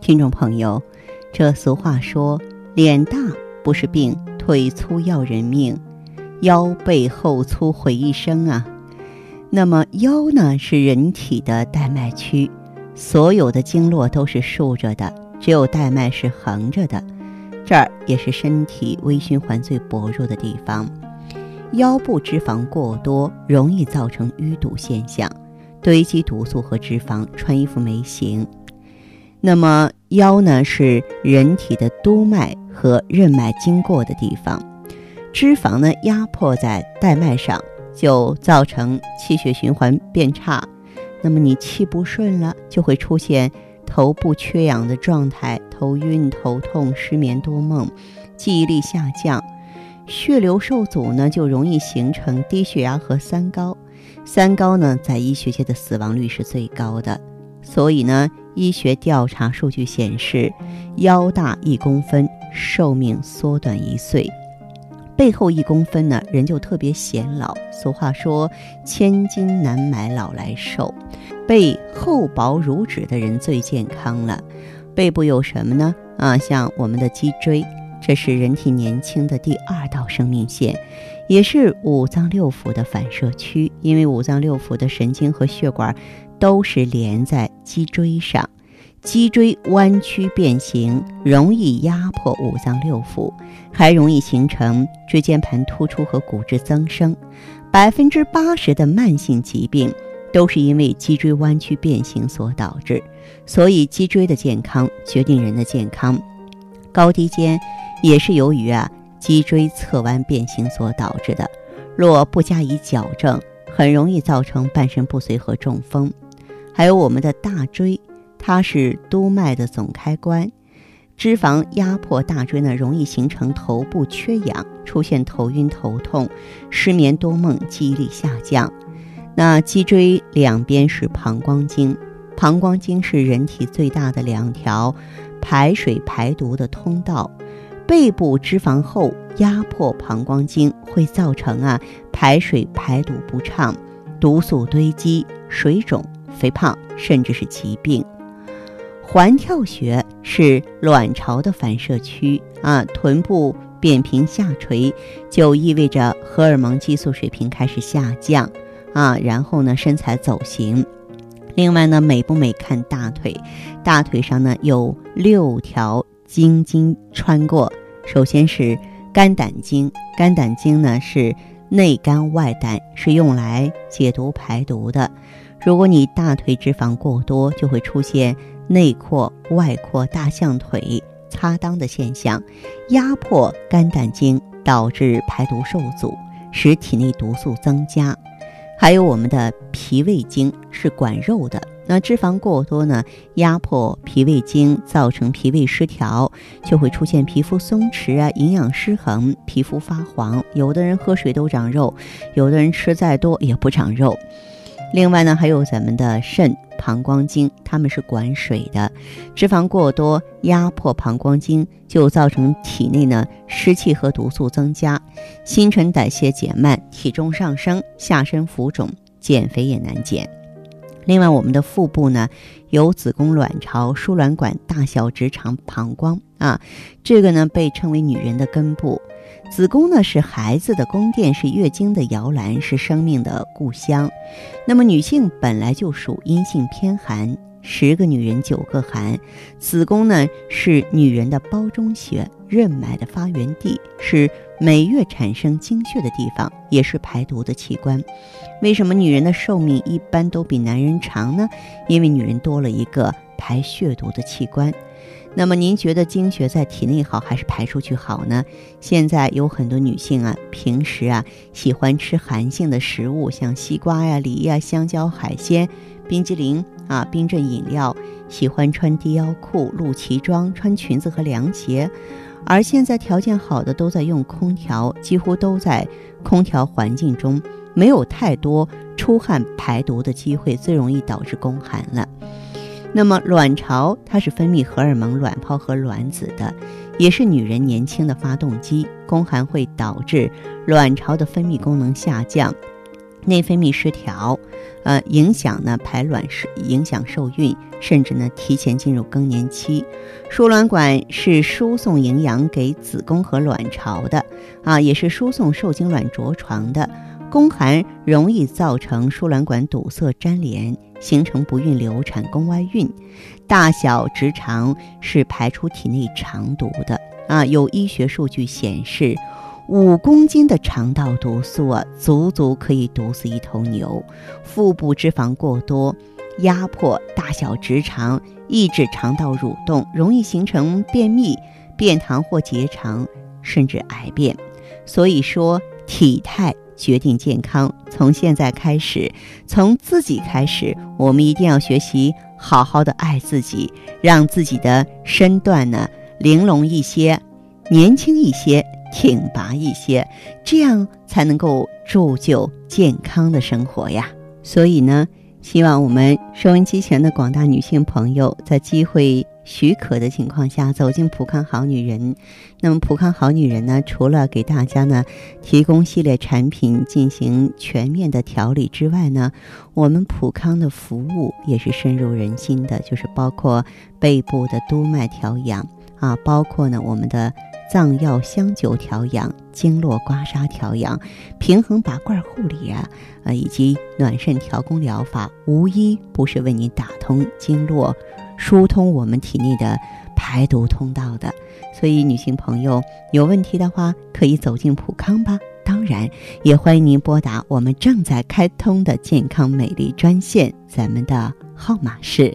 听众朋友，这俗话说，脸大不是病，腿粗要人命，腰背后粗毁一生啊。那么腰呢，是人体的带脉区，所有的经络都是竖着的，只有带脉是横着的。这儿也是身体微循环最薄弱的地方，腰部脂肪过多，容易造成淤堵现象，堆积毒素和脂肪，穿衣服没型。那么腰呢，是人体的督脉和任脉经过的地方，脂肪呢压迫在带脉上，就造成气血循环变差。那么你气不顺了，就会出现。头部缺氧的状态，头晕、头痛、失眠多梦，记忆力下降，血流受阻呢，就容易形成低血压和三高。三高呢，在医学界的死亡率是最高的。所以呢，医学调查数据显示，腰大一公分，寿命缩短一岁；背后一公分呢，人就特别显老。俗话说，千金难买老来瘦。背厚薄如纸的人最健康了。背部有什么呢？啊，像我们的脊椎，这是人体年轻的第二道生命线，也是五脏六腑的反射区。因为五脏六腑的神经和血管都是连在脊椎上，脊椎弯曲变形，容易压迫五脏六腑，还容易形成椎间盘突出和骨质增生。百分之八十的慢性疾病。都是因为脊椎弯曲变形所导致，所以脊椎的健康决定人的健康。高低肩也是由于啊脊椎侧弯变形所导致的，若不加以矫正，很容易造成半身不遂和中风。还有我们的大椎，它是督脉的总开关，脂肪压迫大椎呢，容易形成头部缺氧，出现头晕头痛、失眠多梦、记忆力下降。那脊椎两边是膀胱经，膀胱经是人体最大的两条排水排毒的通道。背部脂肪厚，压迫膀胱经，会造成啊排水排毒不畅，毒素堆积，水肿、肥胖，甚至是疾病。环跳穴是卵巢的反射区啊，臀部扁平下垂，就意味着荷尔蒙激素水平开始下降。啊，然后呢，身材走形。另外呢，美不美看大腿，大腿上呢有六条经经穿过。首先是肝胆经，肝胆经呢是内肝外胆，是用来解毒排毒的。如果你大腿脂肪过多，就会出现内扩外扩大象腿、擦裆的现象，压迫肝胆经，导致排毒受阻，使体内毒素增加。还有我们的脾胃经是管肉的，那脂肪过多呢，压迫脾胃经，造成脾胃失调，就会出现皮肤松弛啊，营养失衡，皮肤发黄。有的人喝水都长肉，有的人吃再多也不长肉。另外呢，还有咱们的肾、膀胱经，它们是管水的，脂肪过多压迫膀胱经，就造成体内呢湿气和毒素增加，新陈代谢减慢，体重上升，下身浮肿，减肥也难减。另外，我们的腹部呢有子宫、卵巢、输卵管、大小直肠、膀胱啊，这个呢被称为女人的根部。子宫呢是孩子的宫殿，是月经的摇篮，是生命的故乡。那么女性本来就属阴性偏寒，十个女人九个寒。子宫呢是女人的胞中穴，任脉的发源地，是每月产生经血的地方，也是排毒的器官。为什么女人的寿命一般都比男人长呢？因为女人多了一个排血毒的器官。那么您觉得经血在体内好还是排出去好呢？现在有很多女性啊，平时啊喜欢吃寒性的食物，像西瓜呀、梨呀、香蕉、海鲜、冰激凌啊、冰镇饮料，喜欢穿低腰裤、露脐装、穿裙子和凉鞋。而现在条件好的都在用空调，几乎都在空调环境中，没有太多出汗排毒的机会，最容易导致宫寒了。那么，卵巢它是分泌荷尔蒙、卵泡和卵子的，也是女人年轻的发动机。宫寒会导致卵巢的分泌功能下降，内分泌失调，呃，影响呢排卵是影响受孕，甚至呢提前进入更年期。输卵管是输送营养给子宫和卵巢的，啊，也是输送受精卵着床的。宫寒容易造成输卵管堵塞粘连，形成不孕流产、宫外孕。大小直肠是排出体内肠毒的，啊，有医学数据显示。五公斤的肠道毒素啊，足足可以毒死一头牛。腹部脂肪过多，压迫大小直肠，抑制肠道蠕动，容易形成便秘、便溏或结肠，甚至癌变。所以说，体态决定健康。从现在开始，从自己开始，我们一定要学习好好的爱自己，让自己的身段呢玲珑一些，年轻一些。挺拔一些，这样才能够铸就健康的生活呀。所以呢，希望我们收音机前的广大女性朋友，在机会许可的情况下，走进普康好女人。那么，普康好女人呢，除了给大家呢提供系列产品进行全面的调理之外呢，我们普康的服务也是深入人心的，就是包括背部的督脉调养啊，包括呢我们的。藏药香灸调养、经络刮痧调养、平衡拔罐护理啊，呃，以及暖肾调宫疗法，无一不是为你打通经络、疏通我们体内的排毒通道的。所以，女性朋友有问题的话，可以走进普康吧。当然，也欢迎您拨打我们正在开通的健康美丽专线，咱们的号码是。